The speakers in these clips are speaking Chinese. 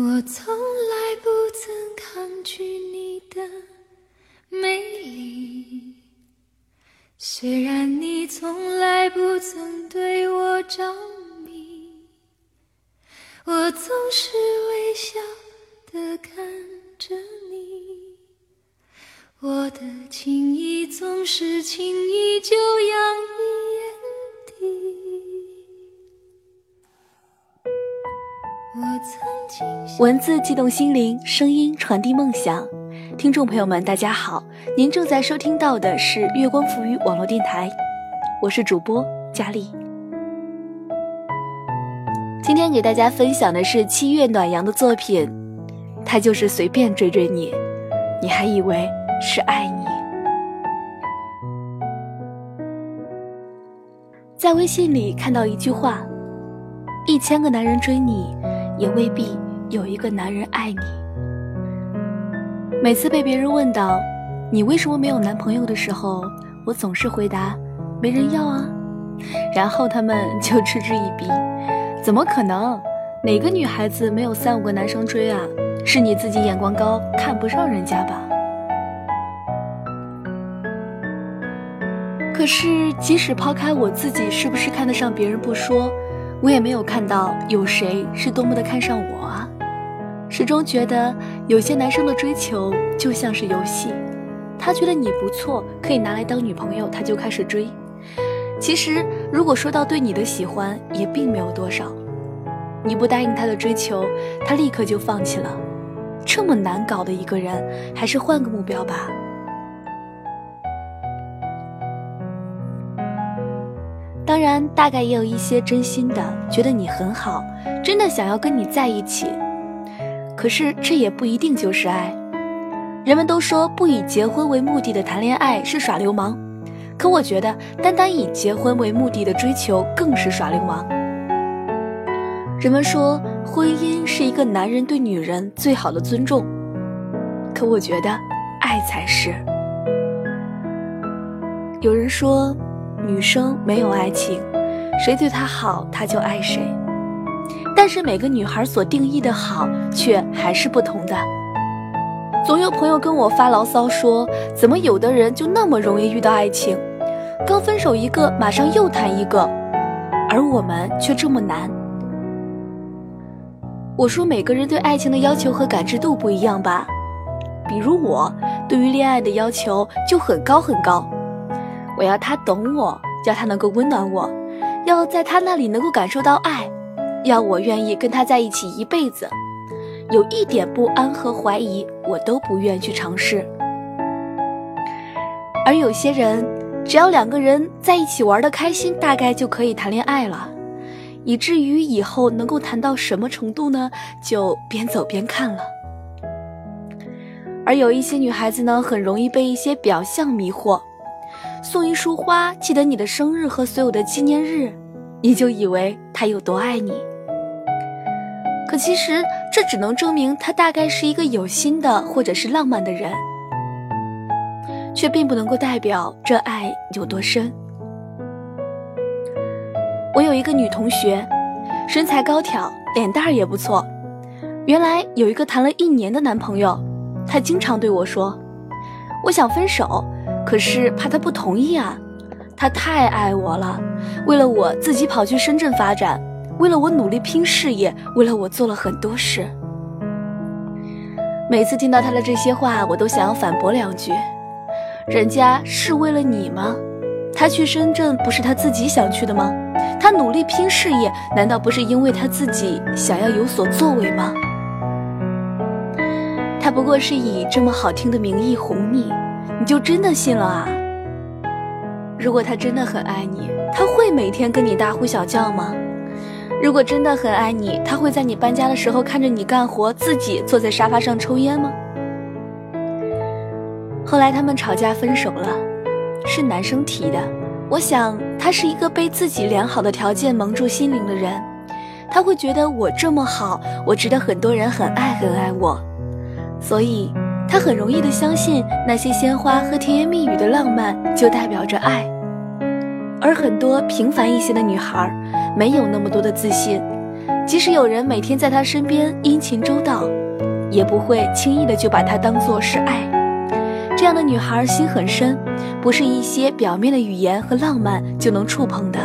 我从来不曾抗拒你的美丽，虽然你从来不曾对我着迷，我总是微笑的看着你，我的情意总是轻易就洋文字悸动心灵，声音传递梦想。听众朋友们，大家好，您正在收听到的是月光浮语网络电台，我是主播佳丽。今天给大家分享的是七月暖阳的作品，他就是随便追追你，你还以为是爱你。在微信里看到一句话：一千个男人追你。也未必有一个男人爱你。每次被别人问到“你为什么没有男朋友”的时候，我总是回答“没人要啊”，然后他们就嗤之以鼻：“怎么可能？哪个女孩子没有三五个男生追啊？是你自己眼光高，看不上人家吧？”可是，即使抛开我自己是不是看得上别人不说，我也没有看到有谁是多么的看上我啊！始终觉得有些男生的追求就像是游戏，他觉得你不错，可以拿来当女朋友，他就开始追。其实，如果说到对你的喜欢，也并没有多少。你不答应他的追求，他立刻就放弃了。这么难搞的一个人，还是换个目标吧。当然，大概也有一些真心的，觉得你很好，真的想要跟你在一起。可是这也不一定就是爱。人们都说不以结婚为目的的谈恋爱是耍流氓，可我觉得单单以结婚为目的的追求更是耍流氓。人们说婚姻是一个男人对女人最好的尊重，可我觉得爱才是。有人说。女生没有爱情，谁对她好，她就爱谁。但是每个女孩所定义的好，却还是不同的。总有朋友跟我发牢骚说，怎么有的人就那么容易遇到爱情，刚分手一个，马上又谈一个，而我们却这么难。我说每个人对爱情的要求和感知度不一样吧，比如我对于恋爱的要求就很高很高。我要他懂我，要他能够温暖我，要在他那里能够感受到爱，要我愿意跟他在一起一辈子。有一点不安和怀疑，我都不愿去尝试。而有些人，只要两个人在一起玩的开心，大概就可以谈恋爱了，以至于以后能够谈到什么程度呢？就边走边看了。而有一些女孩子呢，很容易被一些表象迷惑。送一束花，记得你的生日和所有的纪念日，你就以为他有多爱你。可其实这只能证明他大概是一个有心的或者是浪漫的人，却并不能够代表这爱有多深。我有一个女同学，身材高挑，脸蛋儿也不错。原来有一个谈了一年的男朋友，她经常对我说：“我想分手。”可是怕他不同意啊，他太爱我了，为了我自己跑去深圳发展，为了我努力拼事业，为了我做了很多事。每次听到他的这些话，我都想要反驳两句：人家是为了你吗？他去深圳不是他自己想去的吗？他努力拼事业，难道不是因为他自己想要有所作为吗？他不过是以这么好听的名义哄你。你就真的信了啊？如果他真的很爱你，他会每天跟你大呼小叫吗？如果真的很爱你，他会在你搬家的时候看着你干活，自己坐在沙发上抽烟吗？后来他们吵架分手了，是男生提的。我想他是一个被自己良好的条件蒙住心灵的人，他会觉得我这么好，我值得很多人很爱很爱我，所以。他很容易的相信那些鲜花和甜言蜜语的浪漫就代表着爱，而很多平凡一些的女孩没有那么多的自信，即使有人每天在他身边殷勤周到，也不会轻易的就把他当做是爱。这样的女孩心很深，不是一些表面的语言和浪漫就能触碰的。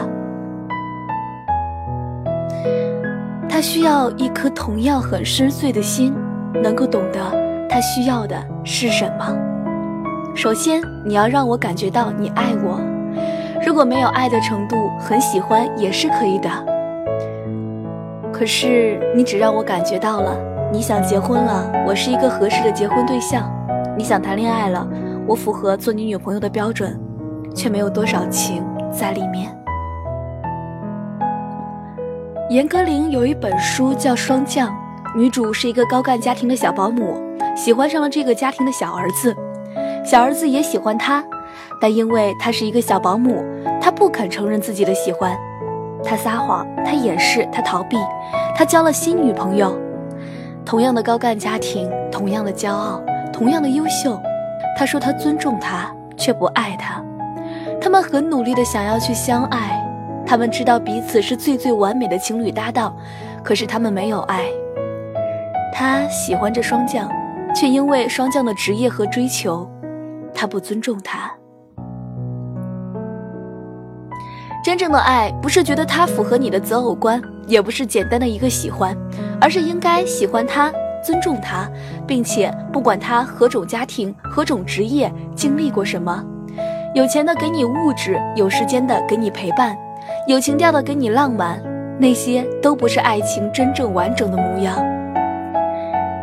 她需要一颗同样很深邃的心，能够懂得他需要的是什么。首先，你要让我感觉到你爱我。如果没有爱的程度，很喜欢也是可以的。可是你只让我感觉到了你想结婚了，我是一个合适的结婚对象。你想谈恋爱了，我符合做你女朋友的标准，却没有多少情在里面。严歌苓有一本书叫《霜降》，女主是一个高干家庭的小保姆，喜欢上了这个家庭的小儿子，小儿子也喜欢她，但因为她是一个小保姆，她不肯承认自己的喜欢，她撒谎，她掩饰，她逃避，她交了新女朋友。同样的高干家庭，同样的骄傲。同样的优秀，他说他尊重她，却不爱她。他们很努力的想要去相爱，他们知道彼此是最最完美的情侣搭档，可是他们没有爱。他喜欢着霜降，却因为霜降的职业和追求，他不尊重他。真正的爱不是觉得他符合你的择偶观，也不是简单的一个喜欢，而是应该喜欢他。尊重他，并且不管他何种家庭、何种职业、经历过什么，有钱的给你物质，有时间的给你陪伴，有情调的给你浪漫，那些都不是爱情真正完整的模样。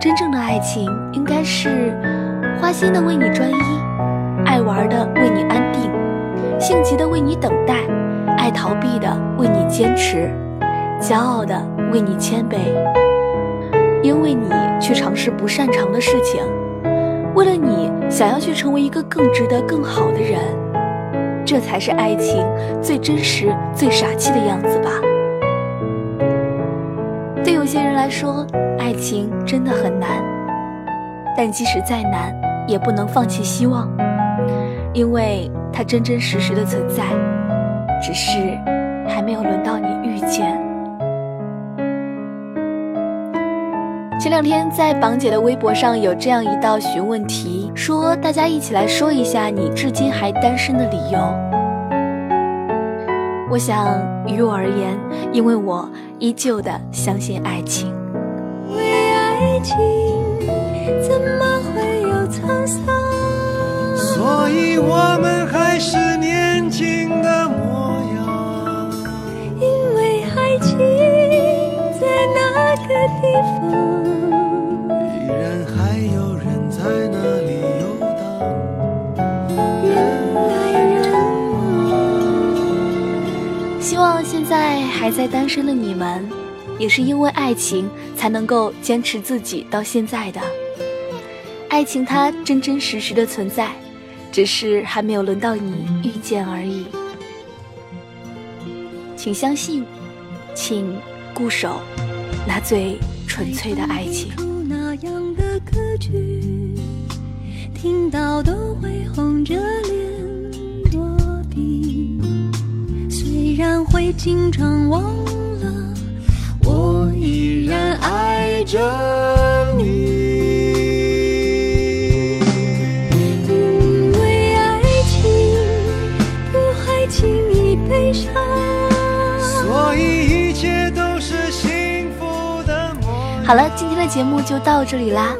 真正的爱情应该是花心的为你专一，爱玩的为你安定，性急的为你等待，爱逃避的为你坚持，骄傲的为你谦卑。因为你去尝试不擅长的事情，为了你想要去成为一个更值得、更好的人，这才是爱情最真实、最傻气的样子吧。对有些人来说，爱情真的很难，但即使再难，也不能放弃希望，因为它真真实实的存在，只是还没有轮到你遇见。前两天在榜姐的微博上有这样一道询问题，说大家一起来说一下你至今还单身的理由。我想于我而言，因为我依旧的相信爱情。为爱情怎么会有沧桑？所以我们还是年轻的模样。因为爱情在那个地方。还在单身的你们，也是因为爱情才能够坚持自己到现在的。爱情它真真实实的存在，只是还没有轮到你遇见而已。请相信，请固守那最纯粹的爱情。听到都会红着脸。然会经常忘了，我依然爱着你。因为爱情不会轻易悲伤，所以一切都是幸福的梦。好了，今天的节目就到这里啦。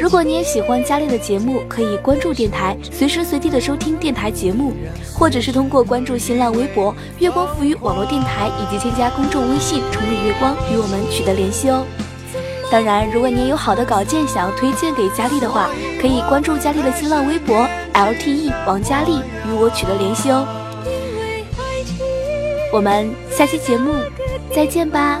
如果你也喜欢佳丽的节目，可以关注电台，随时随地的收听电台节目，或者是通过关注新浪微博“月光浮语网络电台”，以及添加公众微信“城里月光”与我们取得联系哦。当然，如果你也有好的稿件想要推荐给佳丽的话，可以关注佳丽的新浪微博 “LTE 王佳丽”与我取得联系哦。我们下期节目再见吧。